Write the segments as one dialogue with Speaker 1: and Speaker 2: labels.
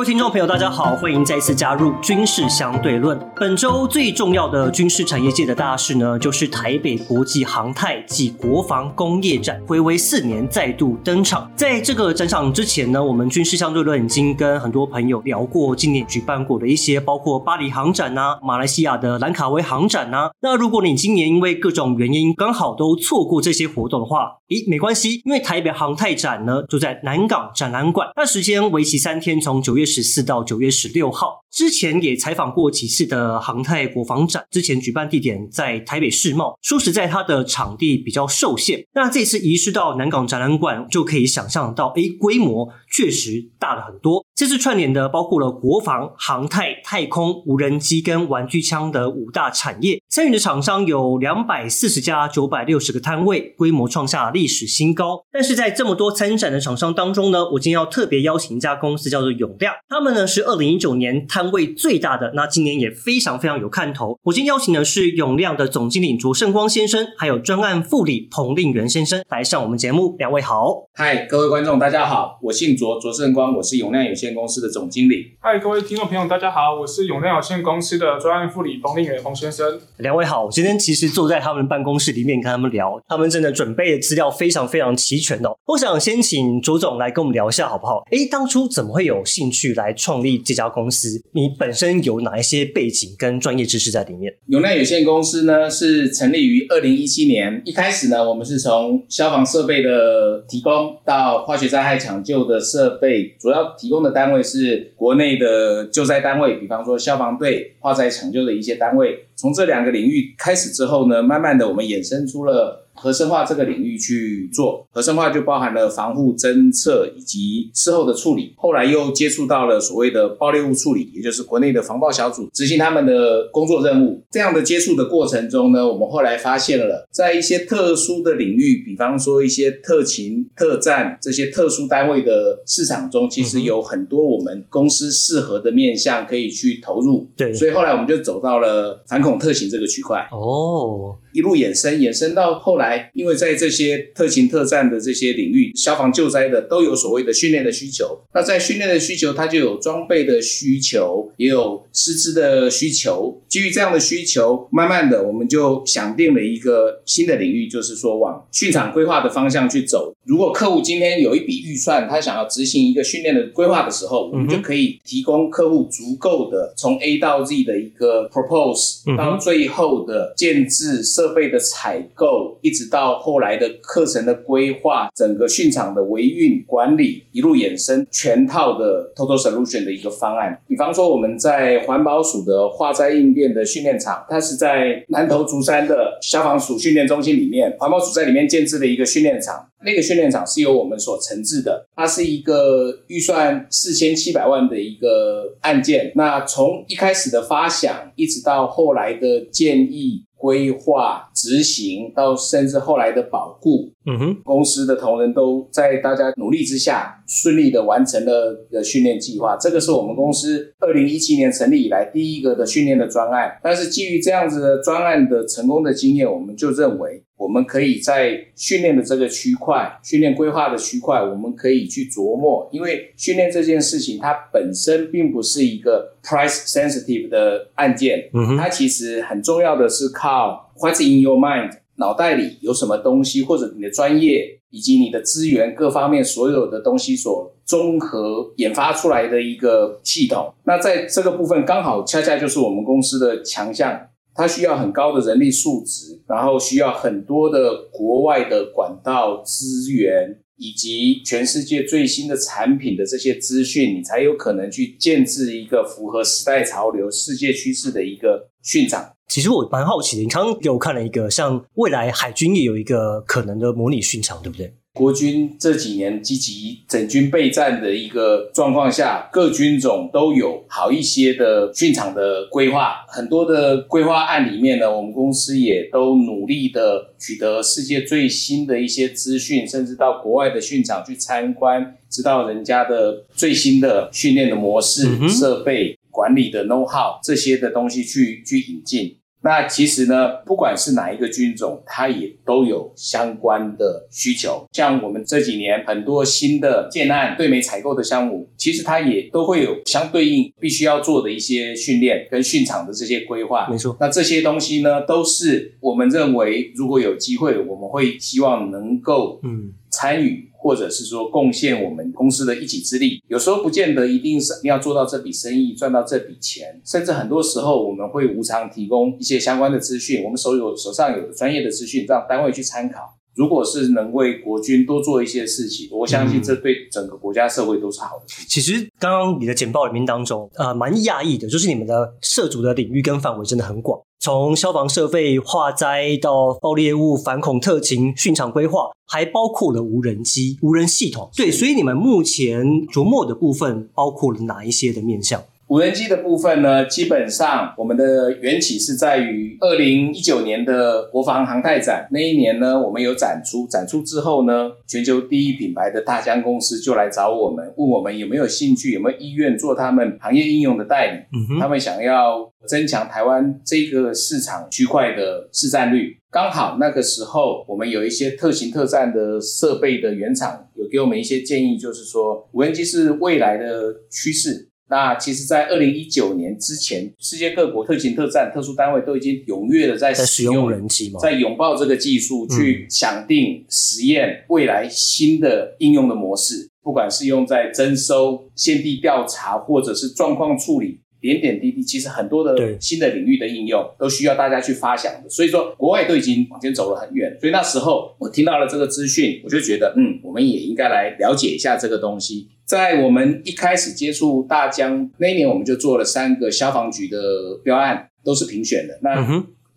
Speaker 1: 各位听众朋友，大家好，欢迎再次加入军事相对论。本周最重要的军事产业界的大事呢，就是台北国际航太暨国防工业展，回违四年再度登场。在这个展场之前呢，我们军事相对论已经跟很多朋友聊过今年举办过的一些，包括巴黎航展呐、马来西亚的兰卡威航展呐。那如果你今年因为各种原因刚好都错过这些活动的话，咦，没关系，因为台北航太展呢就在南港展览馆，那时间为期三天，从九月十四到九月十六号。之前也采访过几次的航太国防展，之前举办地点在台北世贸，说实在，它的场地比较受限。那这次移师到南港展览馆，就可以想象到，哎，规模确实大了很多。这次串联的包括了国防、航太、太空、无人机跟玩具枪的五大产业，参与的厂商有两百四十家，九百六十个摊位，规模创下历史新高。但是在这么多参展的厂商当中呢，我今天要特别邀请一家公司，叫做永亮，他们呢是二零一九年摊位最大的，那今年也非常非常有看头。我今天邀请的是永亮的总经理卓胜光先生，还有专案副理彭令元先生来上我们节目，两位好。
Speaker 2: 嗨，各位观众，大家好，我姓卓，卓胜光，我是永亮有限公司的总经理。
Speaker 3: 嗨，各位听众朋友，大家好，我是永亮有限公司的专案副理彭令元彭先生。
Speaker 1: 两位好，我今天其实坐在他们办公室里面跟他们聊，他们真的准备的资料非常非常齐全哦。我想先请卓总来跟我们聊一下好不好？诶，当初怎么会有兴趣来创立这家公司？你本身有哪一些背景跟专业知识在里面？
Speaker 2: 永亮有限公司呢是成立于二零一七年，一开始呢我们是从消防设备的提供到化学灾害抢救的设备，主要提供的单位是国内的救灾单位，比方说消防队、化灾抢救的一些单位。从这两个领域开始之后呢，慢慢的我们衍生出了。核生化这个领域去做，核生化就包含了防护侦测以及事后的处理。后来又接触到了所谓的爆裂物处理，也就是国内的防爆小组执行他们的工作任务。这样的接触的过程中呢，我们后来发现了，在一些特殊的领域，比方说一些特勤、特战这些特殊单位的市场中，其实有很多我们公司适合的面向可以去投入。
Speaker 1: 对，
Speaker 2: 所以后来我们就走到了反恐特勤这个区块。
Speaker 1: 哦。
Speaker 2: 一路衍生，衍生到后来，因为在这些特勤特战的这些领域，消防救灾的都有所谓的训练的需求。那在训练的需求，它就有装备的需求，也有师资的需求。基于这样的需求，慢慢的我们就想定了一个新的领域，就是说往训场规划的方向去走。如果客户今天有一笔预算，他想要执行一个训练的规划的时候，我们就可以提供客户足够的从 A 到 Z 的一个 propose，到最后的建制。设备的采购，一直到后来的课程的规划，整个训场的维运管理，一路衍生全套的 total solution 的一个方案。比方说，我们在环保署的化灾应变的训练场，它是在南投竹山的消防署训练中心里面，环保署在里面建制了一个训练场。那个训练场是由我们所承制的，它是一个预算四千七百万的一个案件。那从一开始的发想，一直到后来的建议。规划、执行，到甚至后来的保护，
Speaker 1: 嗯哼，
Speaker 2: 公司的同仁都在大家努力之下，顺利的完成了的训练计划。这个是我们公司二零一七年成立以来第一个的训练的专案。但是基于这样子的专案的成功的经验，我们就认为。我们可以在训练的这个区块、训练规划的区块，我们可以去琢磨，因为训练这件事情它本身并不是一个 price sensitive 的案件，
Speaker 1: 嗯
Speaker 2: 它其实很重要的是靠 what's in your mind，脑袋里有什么东西，或者你的专业以及你的资源各方面所有的东西所综合研发出来的一个系统。那在这个部分，刚好恰恰就是我们公司的强项。它需要很高的人力素质，然后需要很多的国外的管道资源，以及全世界最新的产品的这些资讯，你才有可能去建制一个符合时代潮流、世界趋势的一个训场。
Speaker 1: 其实我蛮好奇的，你刚刚给我看了一个，像未来海军也有一个可能的模拟训场，对不对？
Speaker 2: 国军这几年积极整军备战的一个状况下，各军种都有好一些的训场的规划。很多的规划案里面呢，我们公司也都努力的取得世界最新的一些资讯，甚至到国外的训场去参观，知道人家的最新的训练的模式、设备管理的 know how 这些的东西去去引进。那其实呢，不管是哪一个军种，它也都有相关的需求。像我们这几年很多新的建案对美采购的项目，其实它也都会有相对应必须要做的一些训练跟训场的这些规划。
Speaker 1: 没错，
Speaker 2: 那这些东西呢，都是我们认为如果有机会，我们会希望能够
Speaker 1: 嗯，
Speaker 2: 参与，或者是说贡献我们公司的一己之力。有时候不见得一定是要做到这笔生意，赚到这笔钱，甚至很多时候我们会无偿提供一些相关的资讯，我们手有手上有专业的资讯，让单位去参考。如果是能为国军多做一些事情，我相信这对整个国家社会都是好的。
Speaker 1: 其实刚刚你的简报里面当中，呃，蛮讶异的，就是你们的涉足的领域跟范围真的很广，从消防设备、化灾到爆裂物反恐特勤、训场规划，还包括了无人机、无人系统。对，所以你们目前琢磨的部分包括了哪一些的面向？
Speaker 2: 无人机的部分呢，基本上我们的缘起是在于二零一九年的国防航太展那一年呢，我们有展出，展出之后呢，全球第一品牌的大疆公司就来找我们，问我们有没有兴趣，有没有意愿做他们行业应用的代理。
Speaker 1: 嗯哼，
Speaker 2: 他们想要增强台湾这个市场区块的市占率。刚好那个时候，我们有一些特型特战的设备的原厂有给我们一些建议，就是说无人机是未来的趋势。那其实，在二零一九年之前，世界各国特勤特战特殊单位都已经踊跃的在
Speaker 1: 在使用人机嘛？
Speaker 2: 在拥抱这个技术，
Speaker 1: 嗯
Speaker 2: 去想定实验未来新的应用的模式，不管是用在征收、现地调查，或者是状况处理。点点滴滴，其实很多的新的领域的应用都需要大家去发想的，所以说国外都已经往前走了很远。所以那时候我听到了这个资讯，我就觉得，嗯，我们也应该来了解一下这个东西。在我们一开始接触大疆那一年，我们就做了三个消防局的标案，都是评选的。那，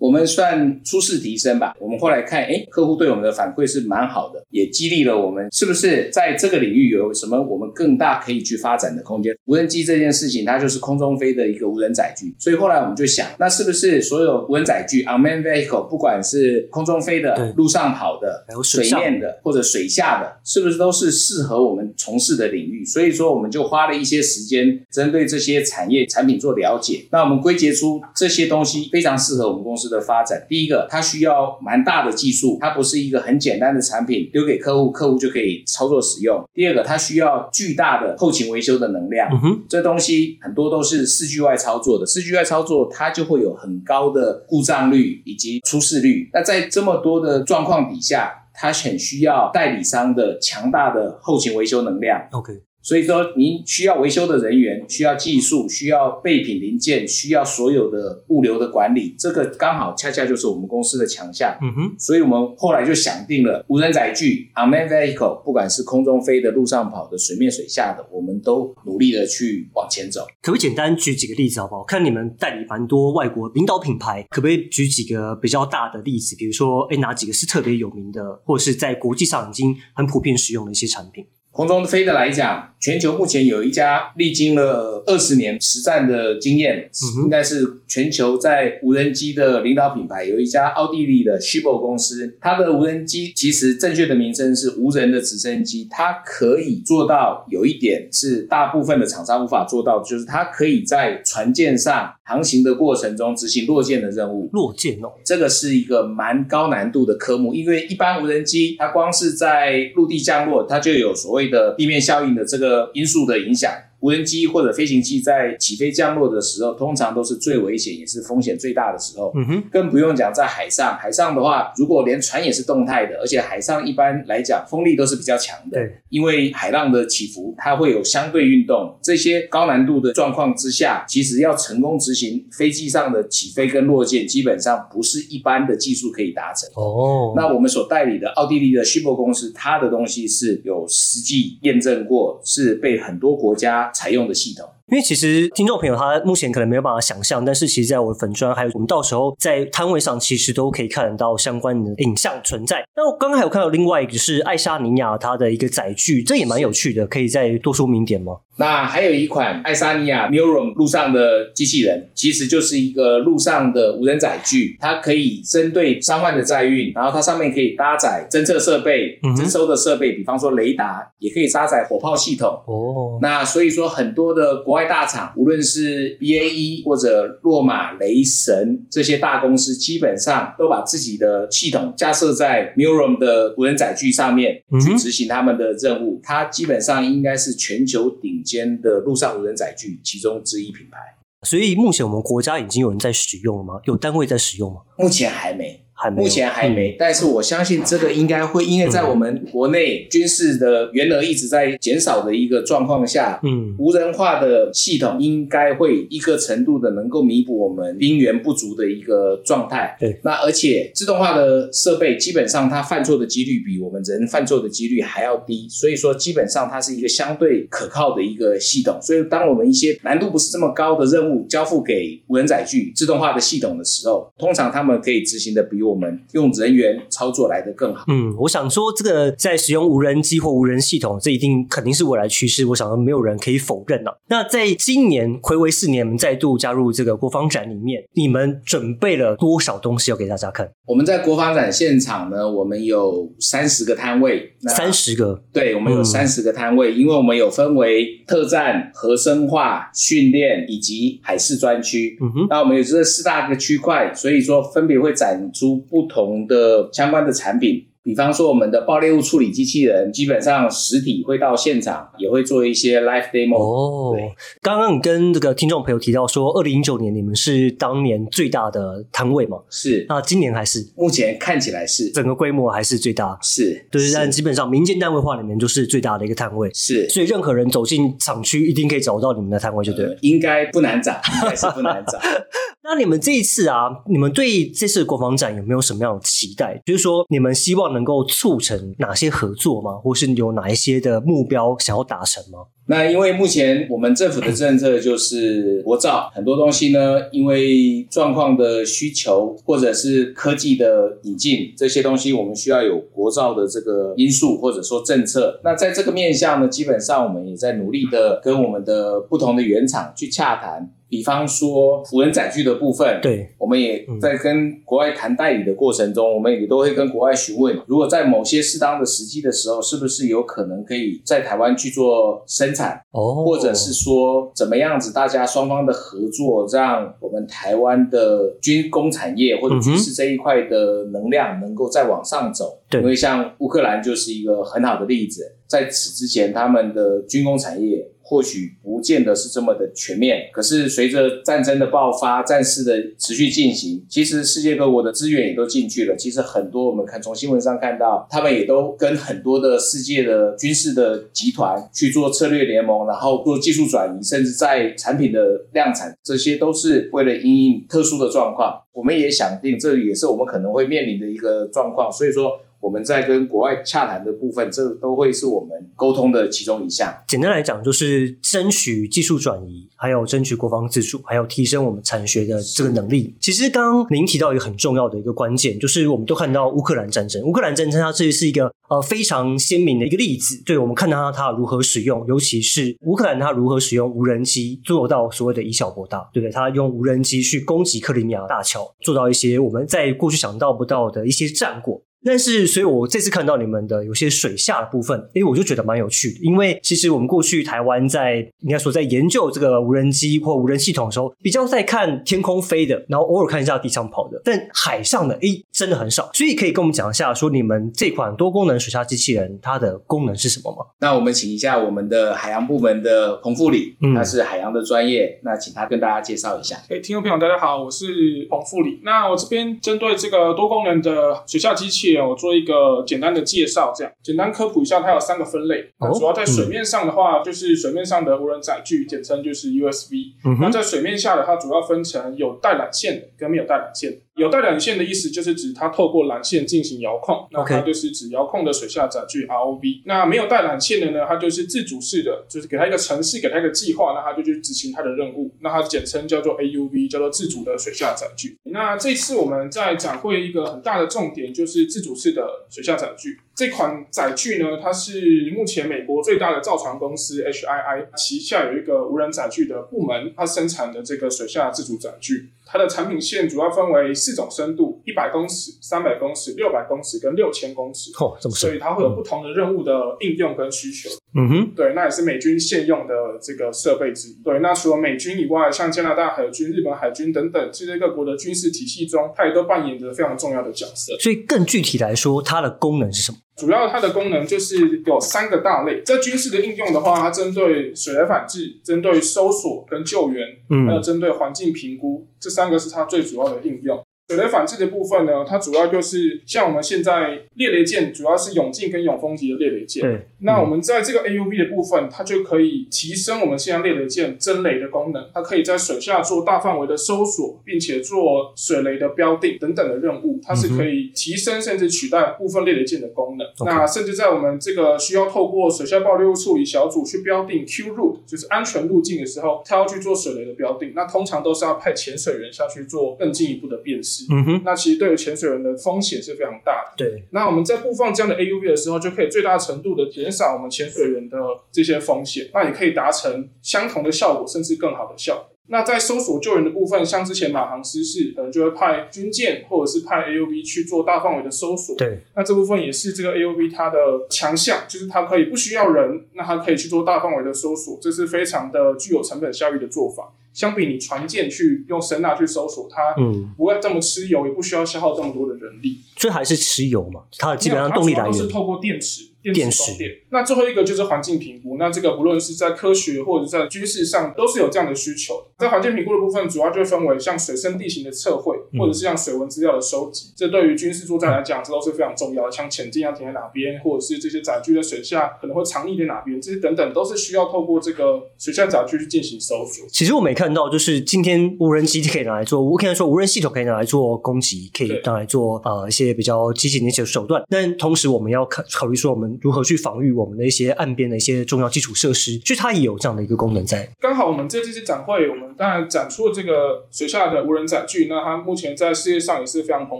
Speaker 2: 我们算初试提升吧。我们后来看，哎，客户对我们的反馈是蛮好的，也激励了我们，是不是在这个领域有什么我们更大可以去发展的空间？无人机这件事情，它就是空中飞的一个无人载具，所以后来我们就想，那是不是所有无人载具 （unmanned vehicle），不管是空中飞的、路上跑的、
Speaker 1: 水
Speaker 2: 面的或者水下的，是不是都是适合我们从事的领域？所以说，我们就花了一些时间，针对这些产业产品做了解。那我们归结出这些东西非常适合我们公司的发展。第一个，它需要蛮大的技术，它不是一个很简单的产品，丢给客户，客户就可以操作使用。第二个，它需要巨大的后勤维修的能量。
Speaker 1: 嗯哼，
Speaker 2: 这东西很多都是四句外操作的，四句外操作它就会有很高的故障率以及出事率。那在这么多的状况底下，它很需要代理商的强大的后勤维修能量。
Speaker 1: ，OK，
Speaker 2: 所以说，您需要维修的人员，需要技术，需要备品零件，需要所有的物流的管理，这个刚好恰恰就是我们公司的强项。
Speaker 1: 嗯哼，
Speaker 2: 所以我们后来就想定了无人载具 （unmanned vehicle），不管是空中飞的、路上跑的、水面水下的，我们都努力的去往前走。
Speaker 1: 可不可以简单举几个例子好不好？看你们代理蛮多外国领导品牌，可不可以举几个比较大的例子？比如说，哎，哪几个是特别有名的，或者是在国际上已经很普遍使用的一些产品？
Speaker 2: 空中飞的来讲，全球目前有一家历经了二十年实战的经验，
Speaker 1: 嗯
Speaker 2: 应该是全球在无人机的领导品牌，有一家奥地利的 Shibo 公司，它的无人机其实正确的名称是无人的直升机，它可以做到有一点是大部分的厂商无法做到，就是它可以在船舰上航行的过程中执行落舰的任务，
Speaker 1: 落舰哦，
Speaker 2: 这个是一个蛮高难度的科目，因为一般无人机它光是在陆地降落，它就有所谓的地面效应的这个因素的影响。无人机或者飞行器在起飞降落的时候，通常都是最危险也是风险最大的时候。
Speaker 1: 嗯哼，
Speaker 2: 更不用讲在海上，海上的话，如果连船也是动态的，而且海上一般来讲风力都是比较强的，
Speaker 1: 对，
Speaker 2: 因为海浪的起伏它会有相对运动，这些高难度的状况之下，其实要成功执行飞机上的起飞跟落舰，基本上不是一般的技术可以达成。
Speaker 1: 哦，
Speaker 2: 那我们所代理的奥地利的 Shibo 公司，它的东西是有实际验证过，是被很多国家采用的系统。
Speaker 1: 因为其实听众朋友他目前可能没有办法想象，但是其实在我的粉砖还有我们到时候在摊位上，其实都可以看得到相关的影像存在。那我刚刚还有看到另外一个是爱沙尼亚它的一个载具，这也蛮有趣的，可以再多说明点吗？
Speaker 2: 那还有一款爱沙尼亚 Neuron 路上的机器人，其实就是一个路上的无人载具，它可以针对伤患的载运，然后它上面可以搭载侦测设备征收的设备，比方说雷达，也可以搭载火炮系统。
Speaker 1: 哦，
Speaker 2: 那所以说，很多的国国外大厂，无论是 BAE 或者洛马、雷神这些大公司，基本上都把自己的系统架设在 Murom 的无人载具上面去执行他们的任务。它基本上应该是全球顶尖的路上无人载具其中之一品牌。
Speaker 1: 所以目前我们国家已经有人在使用了吗？有单位在使用吗？
Speaker 2: 目前还没。
Speaker 1: 目
Speaker 2: 前还没，但是我相信这个应该会，因为在我们国内军事的员额一直在减少的一个状况下，嗯，无人化的系统应该会一个程度的能够弥补我们兵员不足的一个状态。
Speaker 1: 对，
Speaker 2: 那而且自动化的设备基本上它犯错的几率比我们人犯错的几率还要低，所以说基本上它是一个相对可靠的一个系统。所以当我们一些难度不是这么高的任务交付给无人载具自动化的系统的时候，通常他们可以执行的比我们用人员操作来的更好。
Speaker 1: 嗯，我想说，这个在使用无人机或无人系统，这一定肯定是未来趋势。我想说，没有人可以否认了。那在今年回违四年，我们再度加入这个国防展里面，你们准备了多少东西要给大家看？
Speaker 2: 我们在国防展现场呢，我们有三十个摊位，
Speaker 1: 三十个，
Speaker 2: 对，我们有三十个摊位，因为我们有分为特战、核生化训练以及海事专区。嗯哼，那我们有这四大个区块，所以说分别会展出不同的相关的产品。比方说，我们的爆裂物处理机器人，基本上实体会到现场，也会做一些 live demo。
Speaker 1: 哦，刚刚你跟这个听众朋友提到说，二零一九年你们是当年最大的摊位嘛？
Speaker 2: 是。
Speaker 1: 那今年还是？
Speaker 2: 目前看起来是，
Speaker 1: 整个规模还是最大。
Speaker 2: 是。
Speaker 1: 对，但基本上民间单位化里面就是最大的一个摊位。
Speaker 2: 是。
Speaker 1: 所以任何人走进厂区，一定可以找到你们的摊位，就对了。
Speaker 2: 应该不难找，应该是不难找。
Speaker 1: 那你们这一次啊，你们对这次国防展有没有什么样的期待？就是说，你们希望能够促成哪些合作吗？或是有哪一些的目标想要达成吗？
Speaker 2: 那因为目前我们政府的政策就是国造，很多东西呢，因为状况的需求或者是科技的引进，这些东西我们需要有国造的这个因素或者说政策。那在这个面向呢，基本上我们也在努力的跟我们的不同的原厂去洽谈。比方说辅人载具的部分，
Speaker 1: 对，
Speaker 2: 我们也在跟国外谈代理的过程中，我们也都会跟国外询问，如果在某些适当的时机的时候，是不是有可能可以在台湾去做生产，
Speaker 1: 哦，
Speaker 2: 或者是说怎么样子，大家双方的合作，让我们台湾的军工产业或者军事这一块的能量能够再往上走。
Speaker 1: 对，
Speaker 2: 因为像乌克兰就是一个很好的例子，在此之前，他们的军工产业。或许不见得是这么的全面，可是随着战争的爆发、战事的持续进行，其实世界各国的资源也都进去了。其实很多我们看从新闻上看到，他们也都跟很多的世界的军事的集团去做策略联盟，然后做技术转移，甚至在产品的量产，这些都是为了因应特殊的状况。我们也想定，这也是我们可能会面临的一个状况。所以说。我们在跟国外洽谈的部分，这都会是我们沟通的其中一项。
Speaker 1: 简单来讲，就是争取技术转移，还有争取国防自主，还有提升我们产学的这个能力。其实刚刚您提到一个很重要的一个关键，就是我们都看到乌克兰战争。乌克兰战争它这是一个呃非常鲜明的一个例子。对我们看到它如何使用，尤其是乌克兰它如何使用无人机做到所谓的以小博大，对不对？它用无人机去攻击克里米亚大桥，做到一些我们在过去想到不到的一些战果。但是，所以我这次看到你们的有些水下的部分，哎，我就觉得蛮有趣的。因为其实我们过去台湾在应该说在研究这个无人机或无人系统的时候，比较在看天空飞的，然后偶尔看一下地上跑的，但海上的哎真的很少。所以可以跟我们讲一下，说你们这款多功能水下机器人它的功能是什么吗？
Speaker 2: 那我们请一下我们的海洋部门的彭副理，他是海洋的专业，那请他跟大家介绍一下。
Speaker 3: 哎，听众朋友大家好，我是彭副理。那我这边针对这个多功能的水下机器。我做一个简单的介绍，这样简单科普一下，它有三个分类。主要在水面上的话，就是水面上的无人载具，简称就是 USV。那在水面下的，它主要分成有带缆线的跟没有带缆线的。有带缆线的意思就是指它透过缆线进行遥控，那它就是指遥控的水下载具 ROV。那没有带缆线的呢，它就是自主式的，就是给它一个程式，给它一个计划，那它就去执行它的任务。那它简称叫做 AUV，叫做自主的水下载具。那这次我们在展会一个很大的重点就是自主式的水下载具。这款载具呢，它是目前美国最大的造船公司 HII 旗下有一个无人载具的部门，它生产的这个水下自主载具。它的产品线主要分为四种深度：一百公尺、三百公尺、六百公尺跟六千公尺。
Speaker 1: 哦，这么
Speaker 3: 所以它会有不同的任务的应用跟需求。
Speaker 1: 嗯哼，
Speaker 3: 对，那也是美军现用的这个设备之一。对，那除了美军以外，像加拿大海军、日本海军等等这些各国的军事体系中，它也都扮演着非常重要的角色。
Speaker 1: 所以更具体来说，它的功能是什么？
Speaker 3: 主要它的功能就是有三个大类，在军事的应用的话，它针对水雷反制、针对搜索跟救援，
Speaker 1: 嗯
Speaker 3: 还有针对环境评估，这三个是它最主要的应用。水雷反制的部分呢，它主要就是像我们现在猎雷舰，主要是永进跟永丰级的猎雷舰。
Speaker 1: 对，
Speaker 3: 那我们在这个 AUV 的部分，它就可以提升我们现在猎雷舰侦雷的功能，它可以在水下做大范围的搜索，并且做水雷的标定等等的任务，它是可以提升甚至取代部分猎雷舰的功能。那甚至在我们这个需要透过水下爆裂物处理小组去标定 Q route，就是安全路径的时候，它要去做水雷的标定，那通常都是要派潜水员下去做更进一步的辨识。
Speaker 1: 嗯哼，
Speaker 3: 那其实对于潜水员的风险是非常大的。
Speaker 1: 对，
Speaker 3: 那我们在布放这样的 AUV 的时候，就可以最大程度的减少我们潜水员的这些风险，那也可以达成相同的效果，甚至更好的效果。那在搜索救援的部分，像之前马航失事，可能就会派军舰或者是派 AUV 去做大范围的搜索。
Speaker 1: 对，
Speaker 3: 那这部分也是这个 AUV 它的强项，就是它可以不需要人，那它可以去做大范围的搜索，这是非常的具有成本效益的做法。相比你船舰去用声呐去搜索，它
Speaker 1: 嗯，
Speaker 3: 不会这么吃油，也不需要消耗这么多的人力。
Speaker 1: 所以还是吃油嘛，它基本上动力来源
Speaker 3: 是。透过电池、
Speaker 1: 电
Speaker 3: 电
Speaker 1: 池
Speaker 3: 池供电。那最后一个就是环境评估，那这个不论是在科学或者在军事上，都是有这样的需求的。在环境评估的部分，主要就分为像水深地形的测绘，
Speaker 1: 嗯
Speaker 3: 或者是像水文资料的收集。这对于军事作战来讲，这都是非常重要的。像潜艇要停在哪边，或者是这些载具在水下可能会藏匿在哪边，这些等等，都是需要透过这个水下载具去进行搜索。
Speaker 1: 其实我没看到，就是今天无人机可以拿来做，我可以说无人系统可以拿来做攻击，可以拿来做呃一些比较激进的一些手段。但同时我们要考考虑说，我们如何去防御我们的一些岸边的一些重要基础设施，就它也有这样的一个功能在。
Speaker 3: 刚好我们这次展会，我们当然展出了这个水下的无人载具，那它目前在世界上也是非常蓬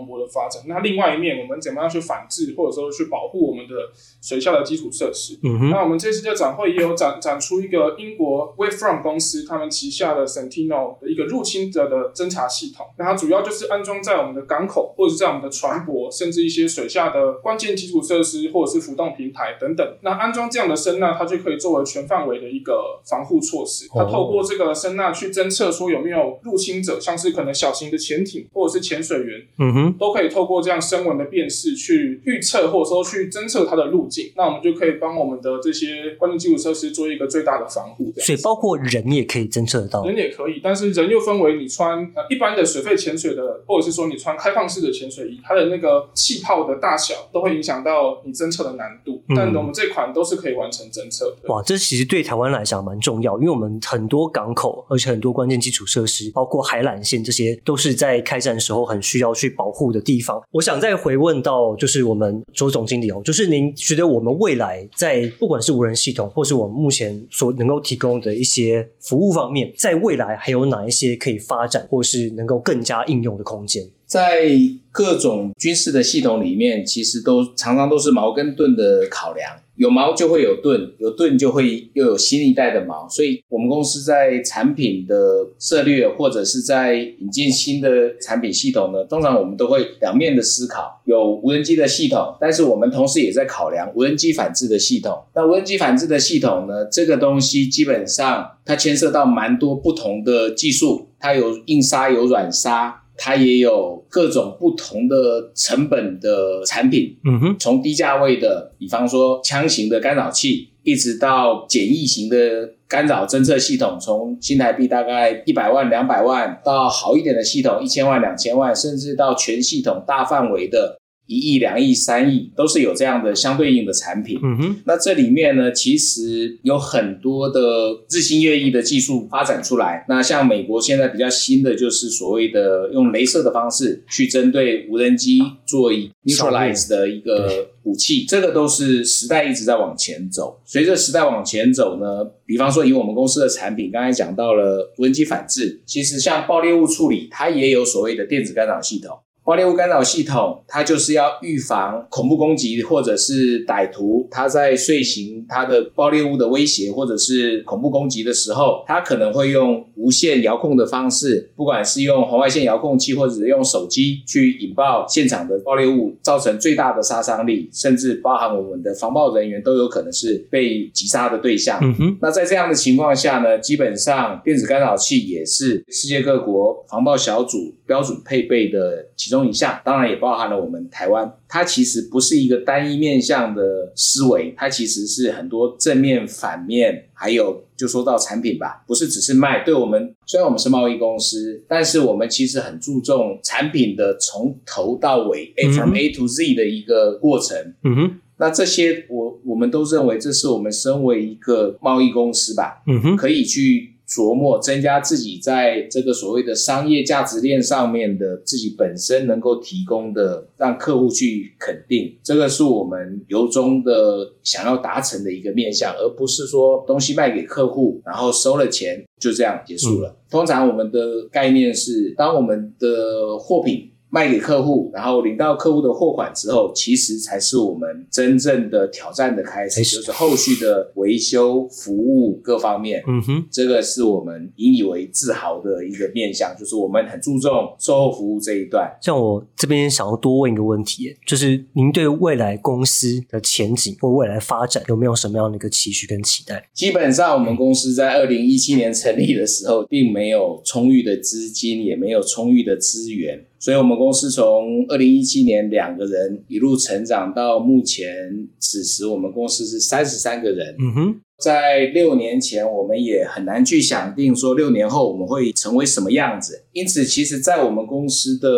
Speaker 3: 勃的发展。那另外一面，我们怎么样去反制，或者说去保护我们的水下的基础设施？
Speaker 1: 嗯哼，
Speaker 3: 那我们这次的展会也有展展出一个英国 Wavefront 公司他们旗下的 Sentinel 的一个入侵者的侦查系统。那它主要就是安装在我们的港口，或者是在我们的船舶，甚至一些水下的关键基础设施，或者是浮动平台等等。那安装这样的声呐，它就可以作为全范围的一个防护措施。它透过这个声呐去侦测说有没有入侵者，像是可能小型的潜艇或者是潜水员，
Speaker 1: 嗯哼，
Speaker 3: 都可以透过这样声纹的辨识去预测，或者说去侦测它的路径，那我们就可以帮我们的这些关键基础设施做一个最大的防护。
Speaker 1: 所以包括人也可以侦测得到。
Speaker 3: 人也可以，但是人又分为你穿呃一般的水肺潜水的，或者是说你穿开放式的潜水衣，它的那个气泡的大小都会影响到你侦测的难度。
Speaker 1: 嗯
Speaker 3: 但我们这款都是可以完成侦测的。
Speaker 1: 哇，这其实对台湾来讲蛮重要，因为我们很多港口，而且很多关键基础设施，包括海缆线，这些都是在开战时候很需要去保护的地方。我想再回问到，就是我们周总经理哦，就是您觉得我们未来在不管是无人系统，或是我们目前所能够提供的一些服务方面，在未来还有哪一些可以发展，或是能够更加应用的空间？
Speaker 2: 在各种军事的系统里面，其实都常常都是矛跟盾的考量。有矛就会有盾，有盾就会又有新一代的矛。所以，我们公司在产品的策略或者是在引进新的产品系统呢，通常我们都会两面的思考。有无人机的系统，但是我们同时也在考量无人机反制的系统。那无人机反制的系统呢，这个东西基本上它牵涉到蛮多不同的技术，它有硬杀，有软杀。它也有各种不同的成本的产品，
Speaker 1: 嗯哼，
Speaker 2: 从低价位的，比方说枪型的干扰器，一直到简易型的干扰侦测系统，从新台币大概一百万、两百万，到好一点的系统一千万、两千万，甚至到全系统大范围的一亿、两亿、三亿，都是有这样的相对应的产品。
Speaker 1: 嗯哼，
Speaker 2: 那这里面呢，其实有很多的日新月异的技术发展出来。那像美国现在比较新的，就是所谓的用镭射的方式去针对无人机做 neutralize 的一个武器，这个都是时代一直在往前走。随着时代往前走呢，比方说以我们公司的产品，刚才讲到了无人机反制，其实像爆裂物处理，它也有所谓的电子干扰系统。爆裂物干扰系统，它就是要预防恐怖攻击或者是歹徒他在遂行他的爆裂物的威胁或者是恐怖攻击的时候，他可能会用无线遥控的方式，不管是用红外线遥控器或者是用手机去引爆现场的爆裂物，造成最大的杀伤力，甚至包含我们的防爆人员都有可能是被击杀的对象。
Speaker 1: 嗯哼，
Speaker 2: 那在这样的情况下呢，基本上电子干扰器也是世界各国防爆小组标准配备的其中一项，当然也包含了我们台湾。它其实不是一个单一面向的思维，它其实是很多正面、反面，还有就说到产品吧，不是只是卖。对我们虽然我们是贸易公司，但是我们其实很注重产品的从头到尾，A from A to Z 的一个过程。
Speaker 1: 嗯哼，
Speaker 2: 那这些我我们都认为，这是我们身为一个贸易公司吧，
Speaker 1: 嗯哼，
Speaker 2: 可以去琢磨增加自己在这个所谓的商业价值链上面的自己本身能够提供的，让客户去肯定，这个是我们由衷的想要达成的一个面向，而不是说东西卖给客户，然后收了钱就这样结束了。通常我们的概念是，当我们的货品。卖给客户，然后领到客户的货款之后，其实才是我们真正的挑战的开始，
Speaker 1: 开始
Speaker 2: 就是后续的维修服务各方面。
Speaker 1: 嗯哼，
Speaker 2: 这个是我们引以为自豪的一个面向，就是我们很注重售后服务这一段。
Speaker 1: 像我这边想要多问一个问题，就是您对未来公司的前景或未来发展有没有什么样的一个期许跟期待？
Speaker 2: 基本上，我们公司在二零一七年成立的时候，并没有充裕的资金，也没有充裕的资源，所以我们公司从二零一七年两个人一路成长到目前，此时我们公司是三十三个人。
Speaker 1: 嗯哼，
Speaker 2: 在六年前，我们也很难去想定说六年后我们会成为什么样子。因此，其实，在我们公司的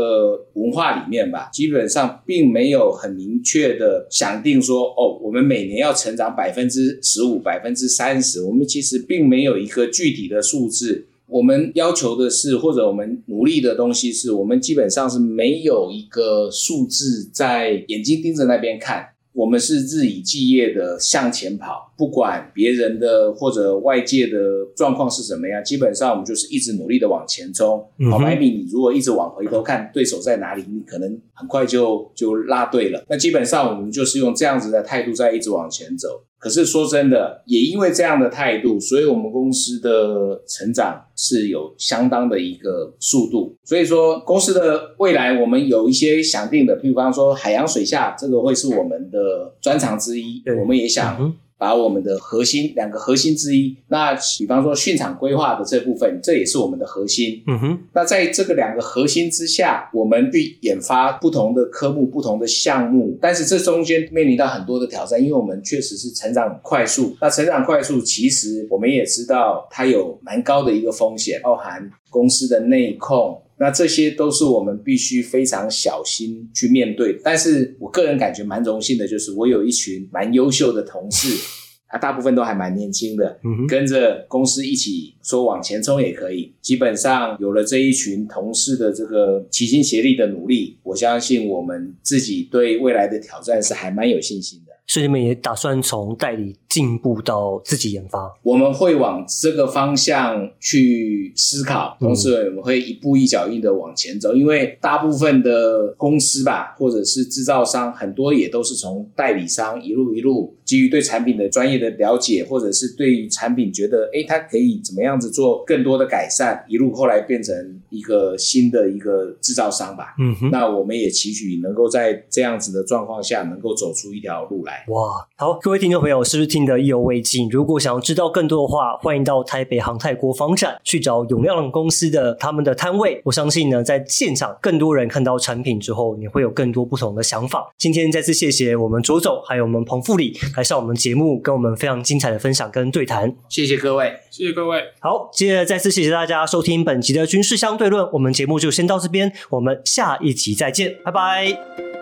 Speaker 2: 文化里面吧，基本上并没有很明确的想定说，哦，我们每年要成长百分之十五、百分之三十。我们其实并没有一个具体的数字。我们要求的是，或者我们努力的东西是，我们基本上是没有一个数字在眼睛盯着那边看。我们是日以继夜的向前跑，不管别人的或者外界的状况是怎么样，基本上我们就是一直努力的往前冲。跑百米，你如果一直往回头看对手在哪里，你可能很快就就拉对了。那基本上我们就是用这样子的态度在一直往前走。可是说真的，也因为这样的态度，所以我们公司的成长是有相当的一个速度。所以说，公司的未来我们有一些想定的，譬如方说海洋水下，这个会是我们的专长之一
Speaker 1: 对。
Speaker 2: 我们也想把我们的核心两个核心之一，那比方说训场规划的这部分，这也是我们的核心。
Speaker 1: 嗯哼，
Speaker 2: 那在这个两个核心之下，我们去研发不同的科目、不同的项目，但是这中间面临到很多的挑战，因为我们确实是成长很快速。那成长快速，其实我们也知道它有蛮高的一个风险，包含公司的内控。那这些都是我们必须非常小心去面对。但是我个人感觉蛮荣幸的，就是我有一群蛮优秀的同事，他大部分都还蛮年轻的，跟着公司一起说往前冲也可以。基本上有了这一群同事的这个齐心协力的努力，我相信我们自己对未来的挑战是还蛮有信心的。
Speaker 1: 所以你们也打算从代理进步到自己研发？
Speaker 2: 我们会往这个方向去思考，同时我们会一步一脚印的往前走。因为大部分的公司吧，或者是制造商，很多也都是从代理商一路一路基于对产品的专业的了解，或者是对于产品觉得，诶，它可以怎么样子做更多的改善，一路后来变成一个新的一个制造商吧。
Speaker 1: 嗯哼。
Speaker 2: 那我们也期许能够在这样子的状况下，能够走出一条路来。
Speaker 1: 哇，好，各位听众朋友，是不是听得意犹未尽？如果想要知道更多的话，欢迎到台北航太国防展去找永亮公司的他们的摊位。我相信呢，在现场更多人看到产品之后，你会有更多不同的想法。今天再次谢谢我们左总，还有我们彭副理来上我们节目，跟我们非常精彩的分享跟对谈。
Speaker 2: 谢谢各位。
Speaker 3: 谢谢各位。
Speaker 1: 好，接着再次谢谢大家收听本集的军事相对论，我们节目就先到这边，我们下一集再见，拜拜。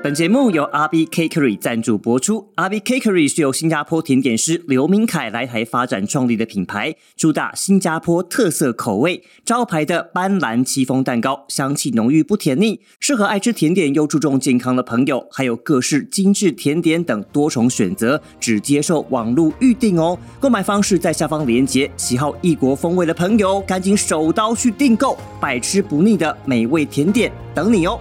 Speaker 4: 本节目由 R B Cakery 赞助播出。R B Cakery 是由新加坡甜点师刘明凯来台发展创立的品牌，主打新加坡特色口味，招牌的斑斓戚风蛋糕，香气浓郁不甜腻，适合爱吃甜点又注重健康的朋友。还有各式精致甜点等多重选择，只接受网络预订哦。购买方式在下方链接，喜好异国风味的朋友赶紧手刀去订购，百吃不腻的美味甜点等你哦。